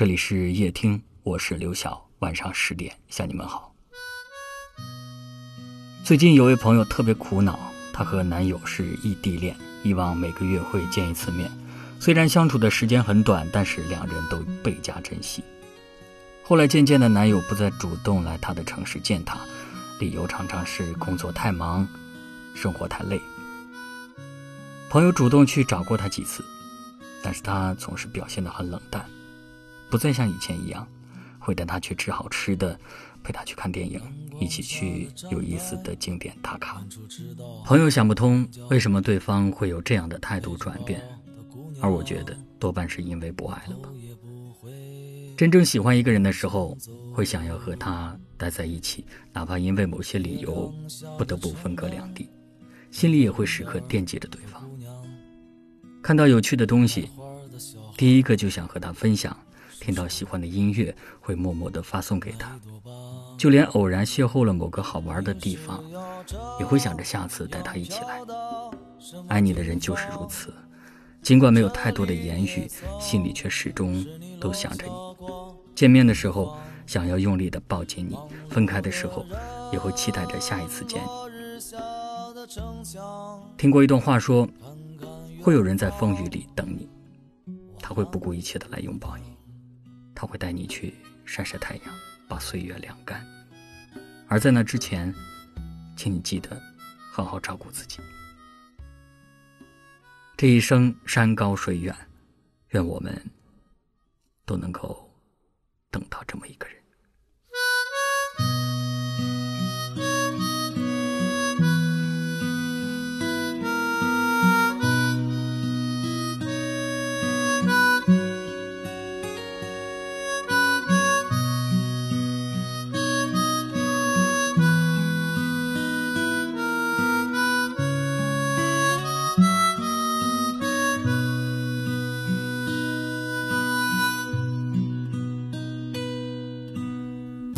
这里是夜听，我是刘晓，晚上十点向你们好。最近有位朋友特别苦恼，她和男友是异地恋，以往每个月会见一次面，虽然相处的时间很短，但是两人都倍加珍惜。后来渐渐的，男友不再主动来她的城市见她，理由常常是工作太忙，生活太累。朋友主动去找过他几次，但是他总是表现得很冷淡。不再像以前一样，会带他去吃好吃的，陪他去看电影，一起去有意思的景点打卡。朋友想不通为什么对方会有这样的态度转变，而我觉得多半是因为不爱了吧。真正喜欢一个人的时候，会想要和他待在一起，哪怕因为某些理由不得不分隔两地，心里也会时刻惦记着对方。看到有趣的东西，第一个就想和他分享。听到喜欢的音乐，会默默地发送给他；就连偶然邂逅了某个好玩的地方，也会想着下次带他一起来。爱你的人就是如此，尽管没有太多的言语，心里却始终都想着你。见面的时候想要用力地抱紧你，分开的时候也会期待着下一次见你。听过一段话说，会有人在风雨里等你，他会不顾一切地来拥抱你。他会带你去晒晒太阳，把岁月晾干。而在那之前，请你记得好好照顾自己。这一生山高水远，愿我们都能够等到这么一个人。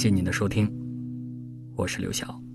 谢您的收听，我是刘晓。